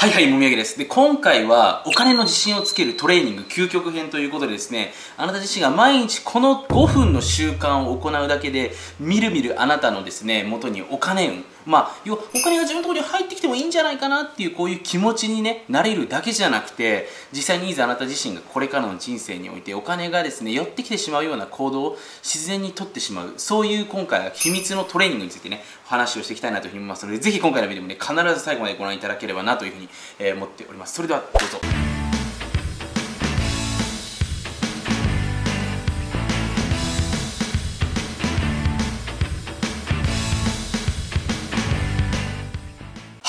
はいはい、もみあげです。で、今回はお金の自信をつけるトレーニング究極編ということでですね、あなた自身が毎日この5分の習慣を行うだけで、みるみるあなたのですね、元にお金運、まあ、要はお金が自分のところに入ってきてもいいんじゃないかなっていうこういう気持ちにね、なれるだけじゃなくて、実際にいざあなた自身がこれからの人生においてお金がですね、寄ってきてしまうような行動を自然にとってしまう、そういう今回は秘密のトレーニングについてね、話をしていきたいなというふうに思いますので、ぜひ今回のビデオもね、必ず最後までご覧いただければなというふうに、えー、思っております。それではどうぞ。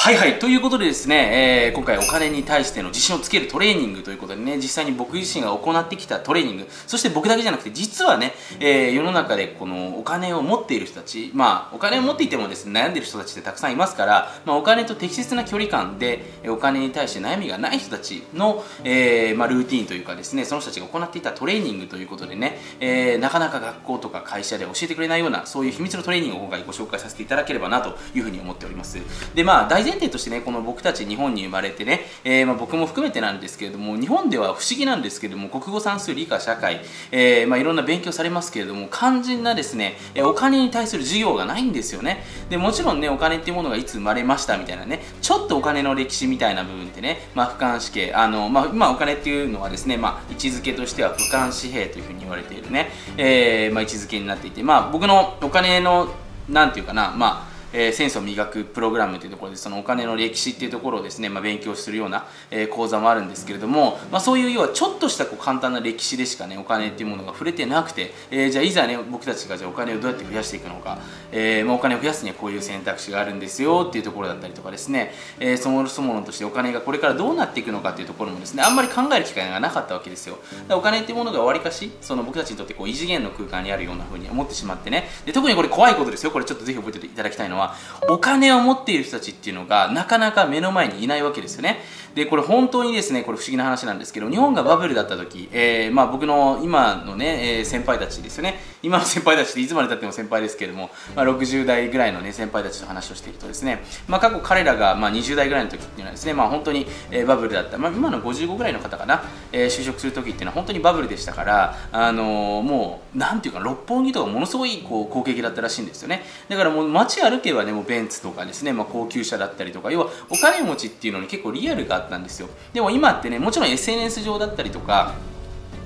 はいはい。ということでですね、えー、今回お金に対しての自信をつけるトレーニングということでね、実際に僕自身が行ってきたトレーニング、そして僕だけじゃなくて、実はね、えー、世の中でこのお金を持っている人たち、まあ、お金を持っていてもですね、悩んでいる人たちってたくさんいますから、まあ、お金と適切な距離感で、お金に対して悩みがない人たちの、えー、まあ、ルーティンというかですね、その人たちが行っていたトレーニングということでね、え、なかなか学校とか会社で教えてくれないような、そういう秘密のトレーニングを今回ご紹介させていただければなというふうに思っております。で、まあ、前提としてね、この僕たち日本に生まれてね、えー、まあ、僕も含めてなんですけれども日本では不思議なんですけれども国語算数理科社会、えー、まあ、いろんな勉強されますけれども肝心なですねお金に対する授業がないんですよね。でもちろんねお金っていうものがいつ生まれましたみたいなねちょっとお金の歴史みたいな部分ってね、まあ、俯瞰死刑あの、まあ、今お金っていうのはですね、まあ、位置づけとしては俯瞰紙幣というふうに言われているね、えー、まあ、位置づけになっていて、まあ、僕のお金のなんていうかなまあえー、センスを磨くプログラムというところでそのお金の歴史っていうところをですね、まあ、勉強するような、えー、講座もあるんですけれども、まあ、そういう要はちょっとしたこう簡単な歴史でしかねお金っていうものが触れてなくて、えー、じゃあいざね僕たちがじゃあお金をどうやって増やしていくのか、えーまあ、お金を増やすにはこういう選択肢があるんですよっていうところだったりとかですね、えー、そもそものとしてお金がこれからどうなっていくのかっていうところもですねあんまり考える機会がなかったわけですよ。お金っていうものがわりかしその僕たちにとってこう異次元の空間にあるようなふうに思ってしまってね。で特にこれ怖いことですよ。これちょっとぜひ覚えていただきたいのはお金金を持っている人たちっていうのがなかなか目の前にいないわけですよね。でこれ本当にですねこれ不思議な話なんですけど日本がバブルだった時、えー、まあ、僕の今のね、えー、先輩たちですよね。今の先輩たちっていつまでたっても先輩ですけれども、まあ、60代ぐらいのね先輩たちと話をしているとですね、まあ、過去彼らがまあ20代ぐらいの時っていうのはですね、まあ、本当に、えー、バブルだった、まあ、今の55ぐらいの方かな、えー、就職する時っていうのは本当にバブルでしたからあのー、もうなんていうか六本木とかものすごいこう好景気だったらしいんですよね。だからもう街歩けばねもうベンツとかですね、まあ、高級車だったりとか要はお金持ちっていうのに結構リアルがあったんですよ。でも今ってねもちろん SNS 上だったりとか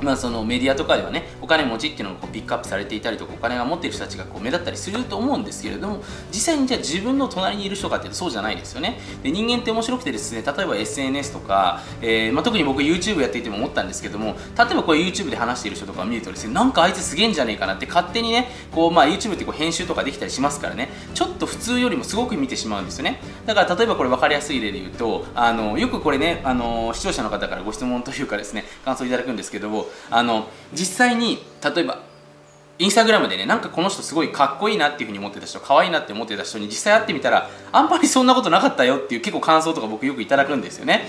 まあ、そのメディアとかではねお金持ちっていうのがこうピックアップされていたりとかお金が持っている人たちがこう目立ったりすると思うんですけれども実際にじゃあ自分の隣にいる人かっていうとそうじゃないですよね。で人間って面白くてですね例えば SNS とか、えー、まあ、特に僕 YouTube やっていても思ったんですけども例えばこれ YouTube で話している人とかを見るとですねなんかあいつすげえんじゃねえかなって勝手にねこう、まあ、YouTube ってこう編集とかできたりしますからね。ちょっと普通よりもすごく見てしまうんですよね。だから例えばこれ分かりやすい例で言うとあのよくこれねあの視聴者の方からご質問というかですね感想いただくんですけどもあの実際に例えばインスタグラムでねなんかこの人すごいかっこいいなっていうふうに思ってた人可愛いなって思ってた人に実際会ってみたらあんまりそんなことなかったよっていう結構感想とか僕よくいただくんですよね。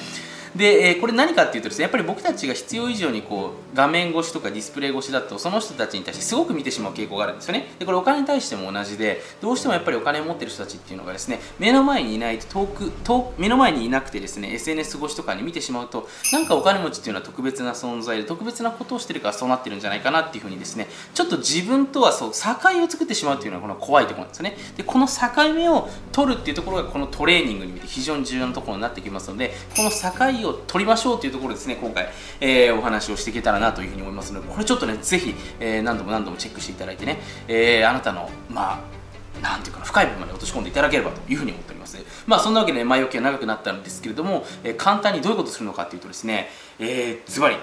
で、えー、これ何かっていうとですねやっぱり僕たちが必要以上にこう画面越しとかディスプレイ越しだとその人たちに対してすごく見てしまう傾向があるんですよね。でこれお金に対しても同じでどうしてもやっぱりお金を持ってる人たちっていうのがですね目の前にいないと遠く遠目の前にいなくてですね SNS 越しとかに見てしまうとなんかお金持ちっていうのは特別な存在で特別なことをしてるからそうなってるんじゃないかなっていうふうにですねちょっと自分とはそう境を作ってしまうっていうのはこの怖いところなんですよね。でこの境目を取るっていうところがこのトレーニングにおいて非常に重要なところになってきますのでこの境を取りましょうというところですね今回、えー、お話をしていけたらなというふうに思いますのでこれちょっとねぜひ、えー、何度も何度もチェックしていただいてね、えー、あなたのまあなんていうか深い部分まで落とし込んでいただければというふうに思っております。まあそんなわけで、ね、前置きが長くなったんですけれども、えー、簡単にどういうことをするのかというとですね、えー、ズバリ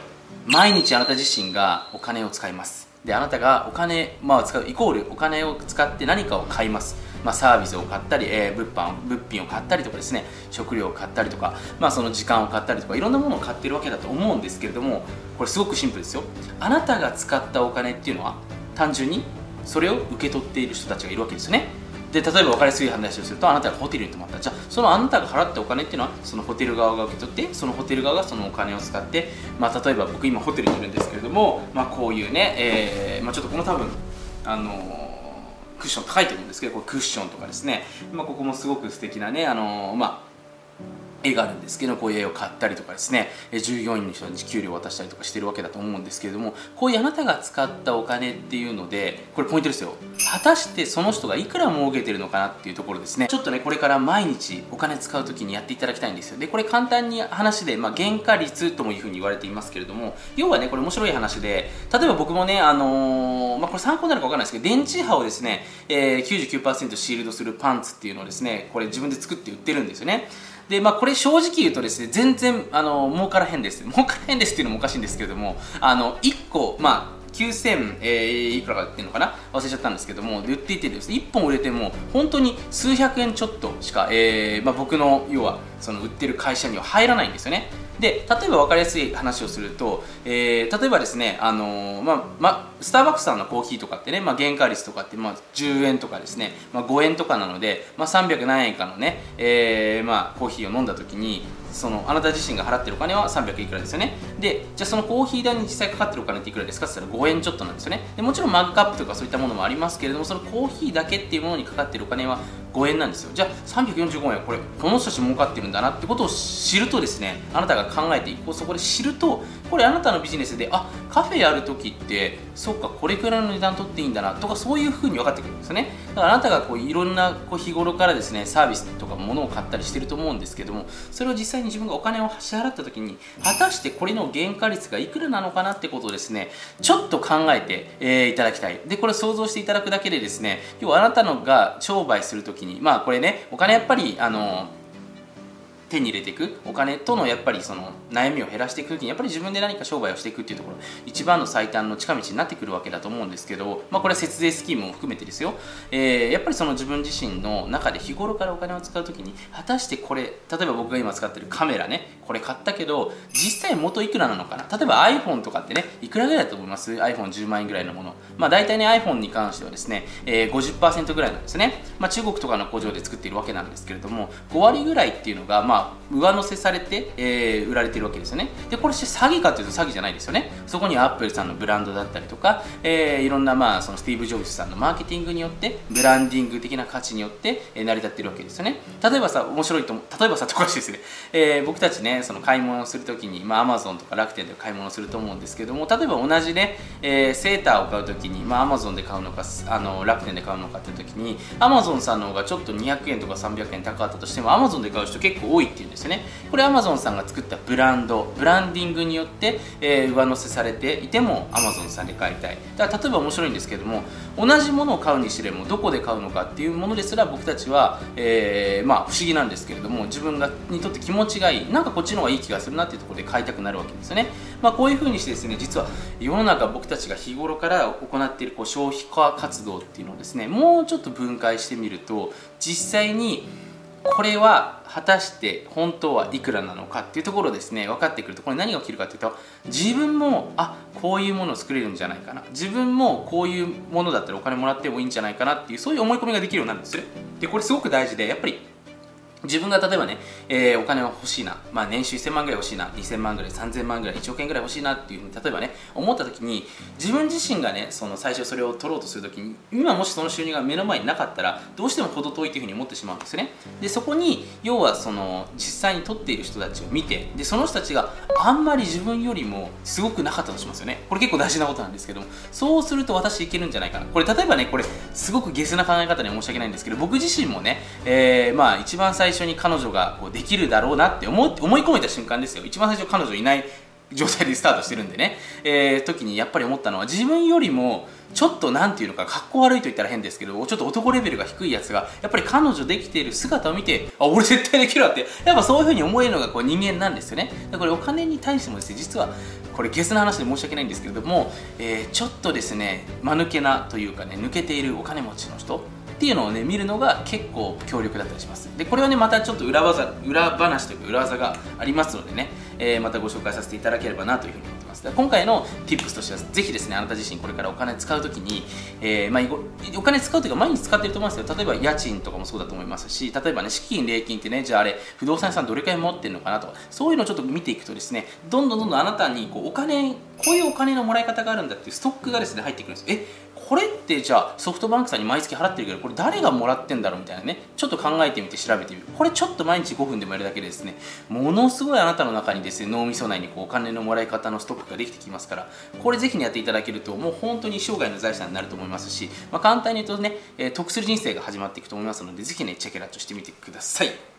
毎日あなた自身がお金を使います。であなたがお金、まあ、使うイコールお金を使って何かを買いますまあ、サービスを買ったり、えー、物販物品を買ったりとかですね食料を買ったりとか、まあ、その時間を買ったりとかいろんなものを買ってるわけだと思うんですけれどもこれすごくシンプルですよ。あなたが使ったお金っていうのは単純にそれを受け取っている人たちがいるわけですよね。で例えば分かりやすい話をするとあなたがホテルに泊まった。じゃあそのあなたが払ったお金っていうのはそのホテル側が受け取ってそのホテル側がそのお金を使って、まあ、例えば僕今ホテルにいるんですけれども、まあ、こういうね、えーまあ、ちょっとこの多分あのークッション高いと思うんですけどこれクッションとかですね、まあ、ここもすごく素敵なねあのまあ絵があるんですけどこういう絵を買ったりとかですね従業員の人に給料を渡したりとかしてるわけだと思うんですけれどもこういうあなたが使ったお金っていうのでこれポイントですよ。果たしてその人がいくら儲けてるのかなっていうところですね。ちょっとねこれから毎日お金使う時にやっていただきたいんですよ。でこれ簡単に話で、まあ、原価率ともいうふうに言われていますけれども要はねこれ面白い話で例えば僕もねあのー、まあ、これ参考になるか分かんないですけど電池波をですね、えー、99%シールドするパンツっていうのをですねこれ自分で作って売ってるんですよね。でまあ、これ正直言うとですね全然あの儲からへんです。儲からへんですっていうのもおかしいんですけれどもあの1個まあ9000、えー、いくらかっていうのかな？忘れちゃったんですけどもで売っていてですね1本売れても本当に数百円ちょっとしか、えーまあ、僕の要はその売ってる会社には入らないんですよね。で例えば分かりやすい話をすると、えー、例えばですね、あのー、まあまスターバックスさんのコーヒーとかってね、まあ、原価率とかって、まあ、10円とかですね、まあ、5円とかなので、まあ、300何円かのね、えーまあ、コーヒーを飲んだ時にそのあなた自身が払ってるお金は300いくらですよね。でじゃあそのコーヒー代に実際かかってるお金っていくらですか？って言ったら5円ちょっとなんですよね。でもちろんマグカップとかそういったものもありますけれどもそのコーヒーだけっていうものにかかってるお金は5円なんですよ。じゃあ345円これこの人たち儲かってるんだなってことを知るとですねあなたが考えていく。そこで知るとこれあなたのビジネスであカフェやるときってそっかこれくらいの値段取っていいんだなとかそういうふうに分かってくるんですね。だからあなたがこういろんなこう日頃からですねサービスとか物を買ったりしてると思うんですけどもそれを実際に自分がお金を支払った時に果たしてこれの原価率がいくらなのかなってことをですねちょっと考えて、えー、いただきたい。でこれ想像していただくだけでですね要はあなたのが商売する時にまあこれねお金やっぱりあの手に入れていく？お金とのやっぱりその悩みを減らしていく時にやっぱり自分で何か商売をしていくっていうところ一番の最短の近道になってくるわけだと思うんですけど、まあ、これは節税スキームも含めてですよ、えー、やっぱりその自分自身の中で日頃からお金を使う時に果たしてこれ例えば僕が今使ってるカメラねこれ買ったけど実際元いくらなのかな？例えば iPhone とかってねいくらぐらいだと思います？iPhone10 万円ぐらいのもの。まあ大体ね iPhone に関してはですね、えー、50%ぐらいなんですね、まあ、中国とかの工場で作っているわけなんですけれども5割ぐらいっていうのがまあ上乗せされて、えー、売られてるわけですよね。でこれして詐欺かというと詐欺じゃないですよね。そこにアップルさんのブランドだったりとか、えー、いろんなまあそのスティーブ・ジョブズさんのマーケティングによってブランディング的な価値によって、えー、成り立ってるわけですよね。例えばさ面白いと例えばさとかしですね、えー、僕たちねその買い物をするときに、まあ、アマゾンとか楽天で買い物をすると思うんですけども例えば同じね、えー、セーターを買うときに、まあ、アマゾンで買うのかあの楽天で買うのかっていうときにアマゾンさんの方がちょっと200円とか300円高かったとしてもアマゾンで買う人結構多い。っていうんですよね。これアマゾンさんが作ったブランドブランディングによって、えー、上乗せされていても Amazon さんで買いたい。だから例えば面白いんですけども同じものを買うにしてもどこで買うのかっていうものですら僕たちは、えー、まあ、不思議なんですけれども自分がにとって気持ちがいい。なんかこっちの方がいい気がするなっていうところで買いたくなるわけですよね、まあ、こういうふうにしてですね実は世の中僕たちが日頃から行っているこう消費化活動っていうのをですねもうちょっと分解してみると実際にこれは果たして本当はいくらなのかっていうところですね。分かってくるとこれ何が起きるかっていうと自分もあこういうものを作れるんじゃないかな。自分もこういうものだったらお金もらってもいいんじゃないかなっていうそういう思い込みができるようになるんですよでこれすごく大事でやっぱり自分が例えばね、えー、お金が欲しいな、まあ、年収1000万ぐらい欲しいな、2000万ぐらい、3000万ぐらい、1億円ぐらい欲しいなっていうふうに、例えばね、思った時に、自分自身がね、その最初それを取ろうとする時に、今もしその収入が目の前になかったら、どうしても程遠いというふうに思ってしまうんですよね。で、そこに、要はその、実際に取っている人たちを見て、で、その人たちがあんまり自分よりもすごくなかったとしますよね。これ結構大事なことなんですけども、そうすると私いけるんじゃないかな。これ、例えばね、これ、すごくゲスな考え方で申し訳ないんですけど、僕自身もね、えー、まあ、一番最初初に彼女がこうできるだろうなって思思い込めた瞬間ですよ。一番最初彼女いない状態でスタートしてるんでね、えー、時にやっぱり思ったのは自分よりもちょっと何て言うのか格好悪いと言ったら変ですけどちょっと男レベルが低いやつがやっぱり彼女できている姿を見てあ俺絶対できるわって。やっぱそういう風に思えるのがこう人間なんですよね。だからお金に対してもですね実はこれゲスな話で申し訳ないんですけれども、えー、ちょっとですね間抜けなというかね抜けているお金持ちの人っていうのをね見るのが結構強力だったりします。でこれはねまたちょっと裏技裏話というか裏技がありますのでね、えー、またご紹介させていただければなというふうに思ってます。今回の Tips としてはぜひですねあなた自身これからお金使う時に、えー、まあ、お金使うというか毎日使ってると思うんですよ。例えば家賃とかもそうだと思いますし例えばね資金礼金ってねじゃああれ不動産屋さんどれくらい持ってるのかなとかそういうのをちょっと見ていくとですねどんどんどんどんあなたにこうお金こういうお金のもらい方があるんだっていうストックがですね入ってくるんです。えこれってじゃあソフトバンクさんに毎月払ってるけどこれ誰がもらってんだろうみたいなねちょっと考えてみて調べてみる。これちょっと毎日5分でもやるだけでですね。ものすごいあなたの中にですね脳みそ内にこうお金のもらい方のストックができてきますからこれぜひねやっていただけるともう本当に生涯の財産になると思いますし、まあ、簡単に言うとね、得する人生が始まっていくと思いますのでぜひねチェケラッチョしてみてください。